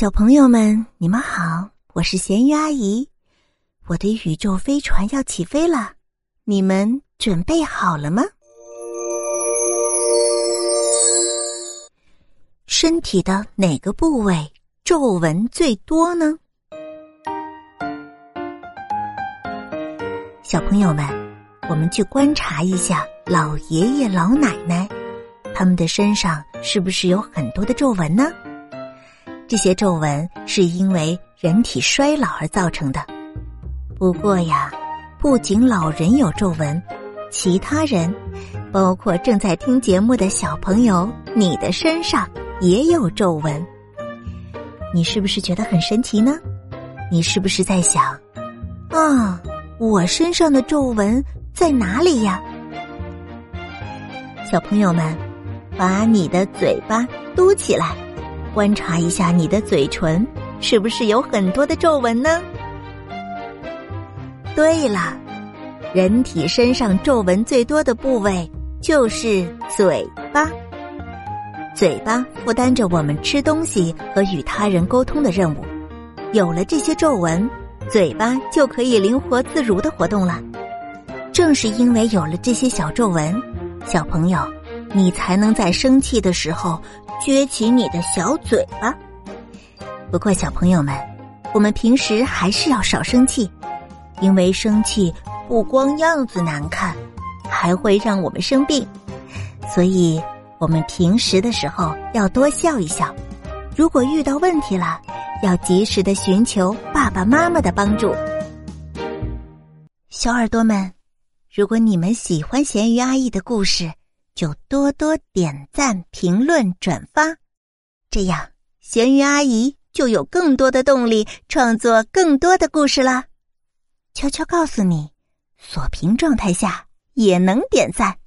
小朋友们，你们好，我是咸鱼阿姨。我的宇宙飞船要起飞了，你们准备好了吗？身体的哪个部位皱纹最多呢？小朋友们，我们去观察一下老爷爷老奶奶，他们的身上是不是有很多的皱纹呢？这些皱纹是因为人体衰老而造成的。不过呀，不仅老人有皱纹，其他人，包括正在听节目的小朋友，你的身上也有皱纹。你是不是觉得很神奇呢？你是不是在想，啊，我身上的皱纹在哪里呀？小朋友们，把你的嘴巴嘟起来。观察一下你的嘴唇，是不是有很多的皱纹呢？对了，人体身上皱纹最多的部位就是嘴巴。嘴巴负担着我们吃东西和与他人沟通的任务，有了这些皱纹，嘴巴就可以灵活自如的活动了。正是因为有了这些小皱纹，小朋友，你才能在生气的时候。撅起你的小嘴巴。不过，小朋友们，我们平时还是要少生气，因为生气不光样子难看，还会让我们生病。所以，我们平时的时候要多笑一笑。如果遇到问题了，要及时的寻求爸爸妈妈的帮助。小耳朵们，如果你们喜欢咸鱼阿姨的故事。就多多点赞、评论、转发，这样咸鱼阿姨就有更多的动力创作更多的故事啦。悄悄告诉你，锁屏状态下也能点赞。